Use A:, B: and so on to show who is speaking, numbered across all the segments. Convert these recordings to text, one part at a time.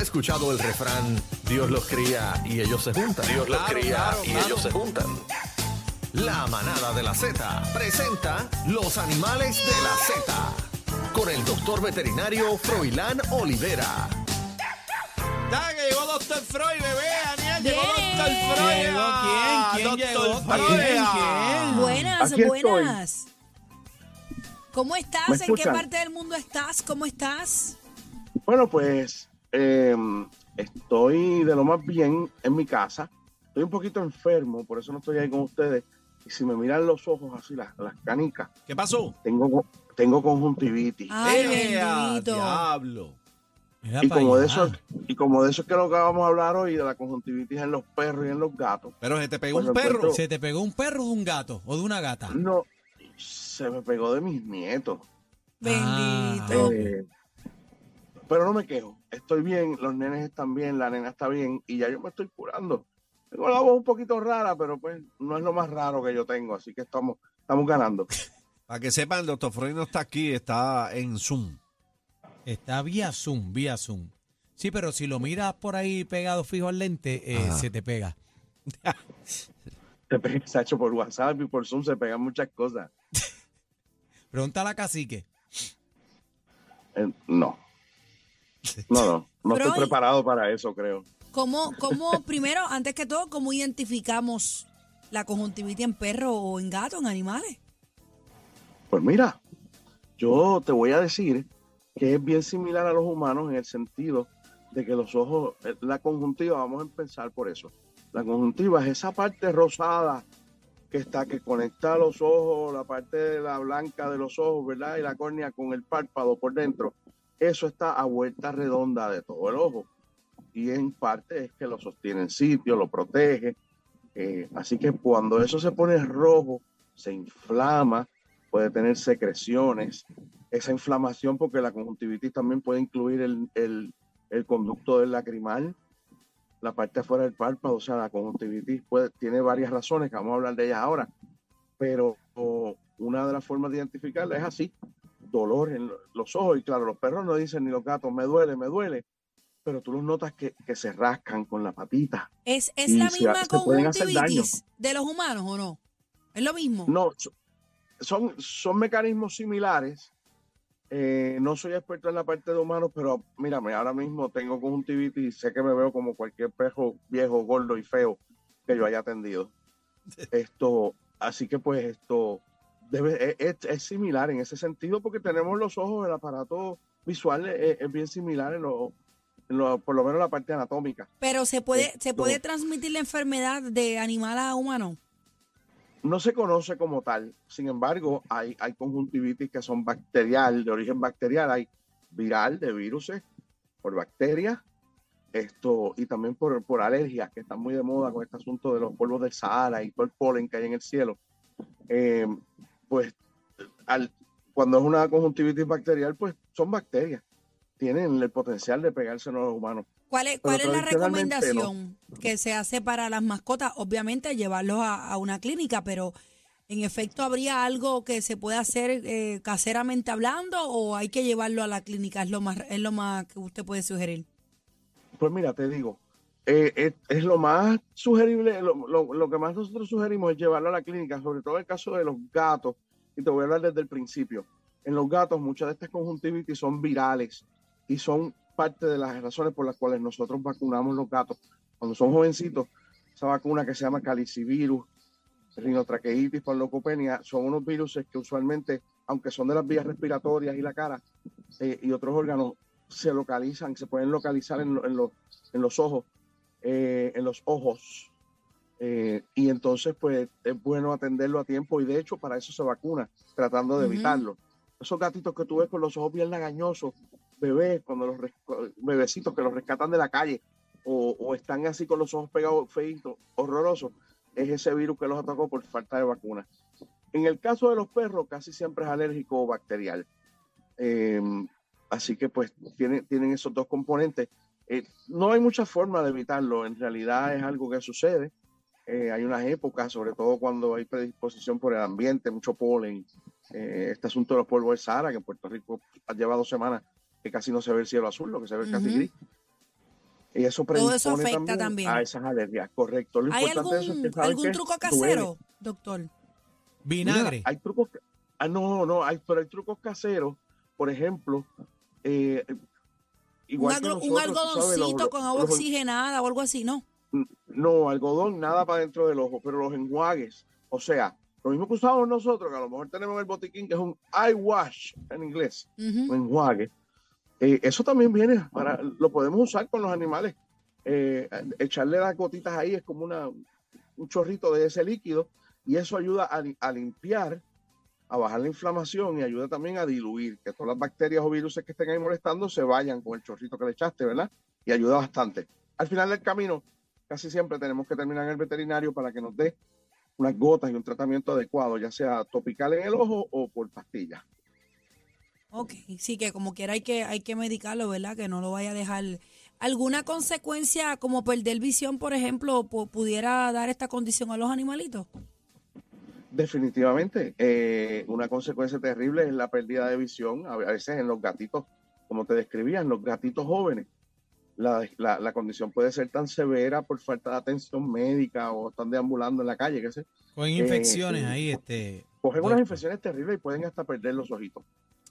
A: ¿Has escuchado el refrán Dios los cría y ellos se juntan? Dios los cría y ellos se juntan. La manada de la Z presenta los animales de la Z con el doctor veterinario Froilán Olivera.
B: Ya que llegó Doctor Freud, bebé, Daniel, llegó
C: Bien.
B: Doctor Freud.
C: Llegó
B: Ah,
C: quién, quién
B: Doctor
C: llegó,
B: Freud.
C: quién,
B: Ah.
C: quién.
D: Buenas,
E: Aquí estoy.
D: buenas. ¿Cómo estás?
E: ¿Me
D: ¿En qué parte del mundo estás? ¿Cómo estás?
E: Bueno, pues eh, estoy de lo más bien en mi casa. Estoy un poquito enfermo, por eso no estoy ahí con ustedes. Y si me miran los ojos así, las, las canicas,
B: ¿Qué pasó?
E: tengo, tengo conjuntivitis.
D: Ay,
B: ¡Eh, diablo!
C: Mira
E: y como de eso, y como de eso es que lo que vamos a hablar hoy, de la conjuntivitis en los perros y en los gatos.
B: Pero se te pegó
E: Pues
B: un perro.
E: encuentro-
C: ¿Se te pegó un perro de un gato o de una gata?
E: No, se me pegó de mis nietos.
D: Bendito.
C: Ah.
E: Eh, pero no me quejo, estoy bien, los nenes están bien, la nena está bien y ya yo me estoy curando. Tengo la voz un poquito rara, pero pues no es lo más raro que yo tengo, así que estamos, estamos ganando.
B: Para que sepan, el Doctor Freud no está aquí, está en Zoom.
C: Está vía Zoom, vía Zoom. Sí, pero si lo miras por ahí pegado fijo al lente, eh, se te pega.
E: Se pega, hecho por WhatsApp y por Zoom, se pegan muchas cosas.
C: Pregúntale a Cacique.
E: Eh, no, no, no, no estoy preparado para eso, creo.
D: ¿Cómo, cómo, primero, antes que todo, cómo identificamos la conjuntivitis en perro o en gato, en animales?
E: Pues mira, yo te voy a decir que es bien similar a los humanos en el sentido de que los ojos, eh, la conjuntiva, vamos a empezar por eso. La conjuntiva es esa parte rosada que está, que conecta los ojos, la parte de la blanca de los ojos, ¿verdad? Y la córnea con el párpado por dentro. Eso está a vuelta redonda de todo el ojo. Y en parte es que lo sostiene en sitio, lo protege. Eh, así que cuando eso se pone rojo, se inflama, puede tener secreciones. Esa inflamación, porque la conjuntivitis también puede incluir el, el- conducto del lacrimal, la parte afuera del párpado, o sea, la conjuntivitis puede, tiene varias razones, que vamos a hablar de ellas ahora, pero o, una de las formas de identificarla es así, dolor en lo- los ojos, y claro, los perros no dicen ni los gatos, me duele, me duele, pero tú los notas que, que se rascan con la patita.
D: ¿Es, es
E: Y
D: la
E: se-
D: misma
E: se pueden hacer daño.
D: conjuntivitis de los humanos o no? ¿Es lo mismo?
E: No, so- son, son mecanismos similares. Eh, no soy experto en la parte de humanos, pero mírame, ahora mismo tengo conjuntivitis y sé que me veo como cualquier perro viejo, gordo y feo que yo haya atendido. Esto, así que pues esto debe, es, es- similar en ese sentido porque tenemos los ojos, el aparato visual es, es bien similar en lo, por lo menos la parte anatómica.
D: Pero se puede, se
E: Esto-
D: puede transmitir la enfermedad de animal a humano.
E: no se conoce como tal. Sin embargo, hay, hay conjuntivitis que son bacterial, de origen bacterial, hay viral de virus por bacterias, esto, y también por, por alergias que están muy de moda con este asunto de los polvos del Sahara y todo el polen que hay en el cielo. Eh, pues al, cuando es una conjuntivitis bacterial, pues son bacterias. Tienen el potencial de pegarse a los humanos.
D: ¿Cuál es, cuál es la
E: no.
D: recomendación que se hace para las mascotas? Obviamente llevarlos a, a una clínica, pero en efecto habría algo que se pueda hacer eh, caseramente hablando o hay que llevarlo a la clínica. Es lo más, es lo más que usted puede sugerir.
E: Pues mira, te digo, eh, es, es lo más sugerible, lo, lo- lo que más nosotros sugerimos es llevarlo a la clínica, sobre todo en el caso de los gatos, y te voy a hablar desde el principio. En los gatos muchas de estas conjuntivitis son virales y son parte de las razones por las cuales nosotros vacunamos los gatos. Cuando son jovencitos, esa vacuna que se llama calicivirus, rinotraqueitis, leucopenia, son unos virus que usualmente, aunque son de las vías respiratorias y la cara eh, y otros órganos, se localizan, se pueden localizar en, en, en los ojos, eh, en los ojos. Eh, y entonces, pues, es bueno atenderlo a tiempo y de hecho para eso se vacuna, tratando de evitarlo. Esos gatitos que tú ves con los ojos bien lagañosos, bebés, cuando los bebecitos que los rescatan de la calle o, o están así con los ojos pegados, feitos, horrorosos, es ese virus que los atacó por falta de vacuna. En el caso de los perros, casi siempre es alérgico o bacterial. Eh, así que pues tienen, tienen esos dos componentes. Eh, no hay mucha forma de evitarlo, en realidad es algo que sucede. Eh, hay unas épocas, sobre todo cuando hay predisposición por el ambiente, mucho polen. Eh, este asunto de los polvos de Sahara, que en Puerto Rico ha llevado dos semanas que casi no se ve el cielo azul, lo que se ve es casi gris. Y eso
D: Todo eso
E: predispone
D: afecta también.
E: a esas alergias, correcto. Lo
D: ¿Hay
E: importante de eso es
D: algún,
E: que
D: algún
E: que
D: truco
E: duele.
D: casero, doctor?
C: Vinagre.
E: Mira, hay trucos. Ah, no, no, hay, pero hay trucos caseros. Por ejemplo, eh,
D: Un,
E: que sabes, los-
D: algodoncito con agua
E: los-
D: oxigenada o algo así, ¿no?
E: No, algodón, nada para dentro del ojo, pero los enjuagues, o sea, lo mismo que usamos nosotros, que a lo mejor tenemos en el botiquín, que es un eye wash en inglés, un enjuague. eh, eso también viene para, lo podemos usar con los animales. Eh, echarle las gotitas ahí es como una, un chorrito de ese líquido y eso ayuda a limpiar, a bajar la inflamación y ayuda también a diluir, que todas las bacterias o virus que estén ahí molestando se vayan con el chorrito que le echaste, ¿verdad? Y ayuda bastante. Al final del camino, casi siempre tenemos que terminar en el veterinario para que nos dé unas gotas y un tratamiento adecuado, ya sea topical en el ojo o por pastillas.
D: Ok, sí que como quiera hay que, hay que medicarlo, ¿verdad? Que no lo vaya a dejar. ¿Alguna consecuencia como perder visión, por ejemplo, pu- pudiera dar esta condición a los animalitos?
E: Definitivamente, eh, una consecuencia terrible es la pérdida de visión, a veces en los gatitos, como te describían, los gatitos jóvenes. La, la- la condición puede ser tan severa por falta de atención médica o están deambulando en la calle, que se
C: Con infecciones
E: eh,
C: ahí, este.
E: cogen
C: doctor.
E: unas infecciones terribles y pueden hasta perder los ojitos,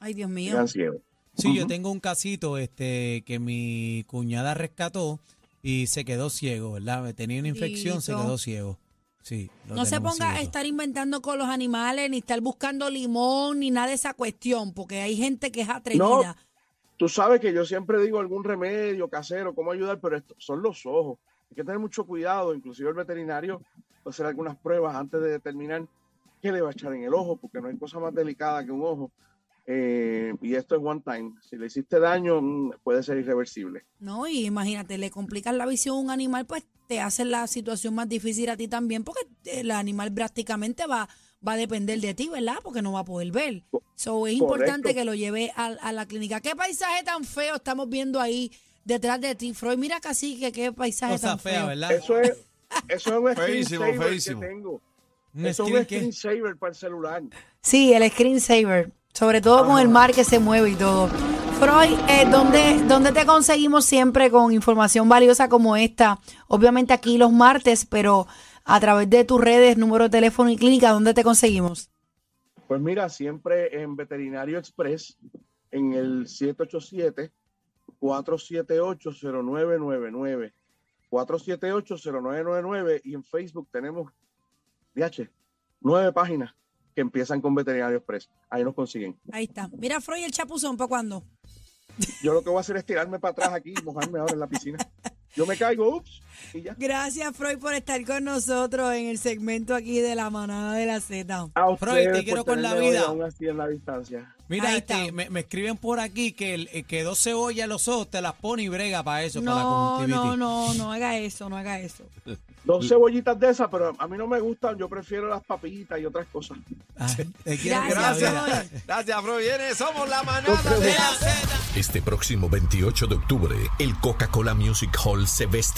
D: Ay, Dios mío.
E: quedan ciegos.
C: Sí, yo tengo un casito este que mi cuñada rescató y se quedó ciego, ¿verdad? Tenía una infección, se quedó ciego. Sí.
D: No se ponga a estar inventando con los animales, ni estar buscando limón, ni nada de esa cuestión, porque hay gente que es atrevida.
E: Tú sabes que yo siempre digo algún remedio casero, cómo ayudar, pero esto son los ojos. Hay que tener mucho cuidado, inclusive el veterinario puede hacer algunas pruebas antes de determinar qué le va a echar en el ojo, porque no hay cosa más delicada que un ojo. Eh, y esto es one time. Si le hiciste daño, mm, puede ser irreversible.
D: No, y imagínate, le complicas la visión a un animal, pues te hace la situación más difícil a ti también, porque el animal prácticamente va, va a depender de ti, ¿verdad? Porque no va a poder ver. So, es importante que lo lleve a, a la clínica. ¿Qué paisaje tan feo estamos viendo ahí detrás de ti, Freud? Mira casi que qué paisaje
C: Cosa
D: tan
C: fea,
D: feo.
C: ¿verdad?
E: Eso es, eso es un
B: Feísimo,
E: screensaver que
B: feísimo.
E: tengo. Eso es
C: screen
E: un screensaver para el celular.
D: Sí, el screensaver, sobre todo con el mar que se mueve y todo. Freud, eh, ¿dónde, ¿dónde te conseguimos siempre con información valiosa como esta? Obviamente aquí los martes, pero a través de tus redes, número de teléfono y clínica, ¿dónde te conseguimos?
E: Pues mira, siempre en Veterinario Express, en el 787-478-0999. 478-0999 y en Facebook tenemos, DH, nueve páginas que empiezan con Veterinario Express. Ahí nos consiguen.
D: Ahí está. Mira, Freud, el chapuzón, ¿para cuándo?
E: Yo lo que voy a hacer es tirarme para atrás aquí y mojarme ahora en la piscina. Yo me caigo, ups, y ya.
D: Gracias, Freud, por estar con nosotros en el segmento aquí de la manada de la Z.
E: A
C: Freud, te quiero con la vida.
E: Aún así en la distancia.
C: Mira, este, me, me escriben por aquí que, el, eh, que dos cebollas en los ojos te las pone y brega para eso, para la
D: No,
C: conjuntivitis.
D: no, no, no haga eso, no haga eso.
E: Dos cebollitas de esas, pero a mí no me gustan. Yo prefiero las papitas y otras cosas.
C: Te quiero la
D: Gracias. Freud.
B: Gracias, Fro. Viene, somos la manada de la Z.
A: Este próximo 28 de octubre, el Coca-Cola Music Hall se vestirá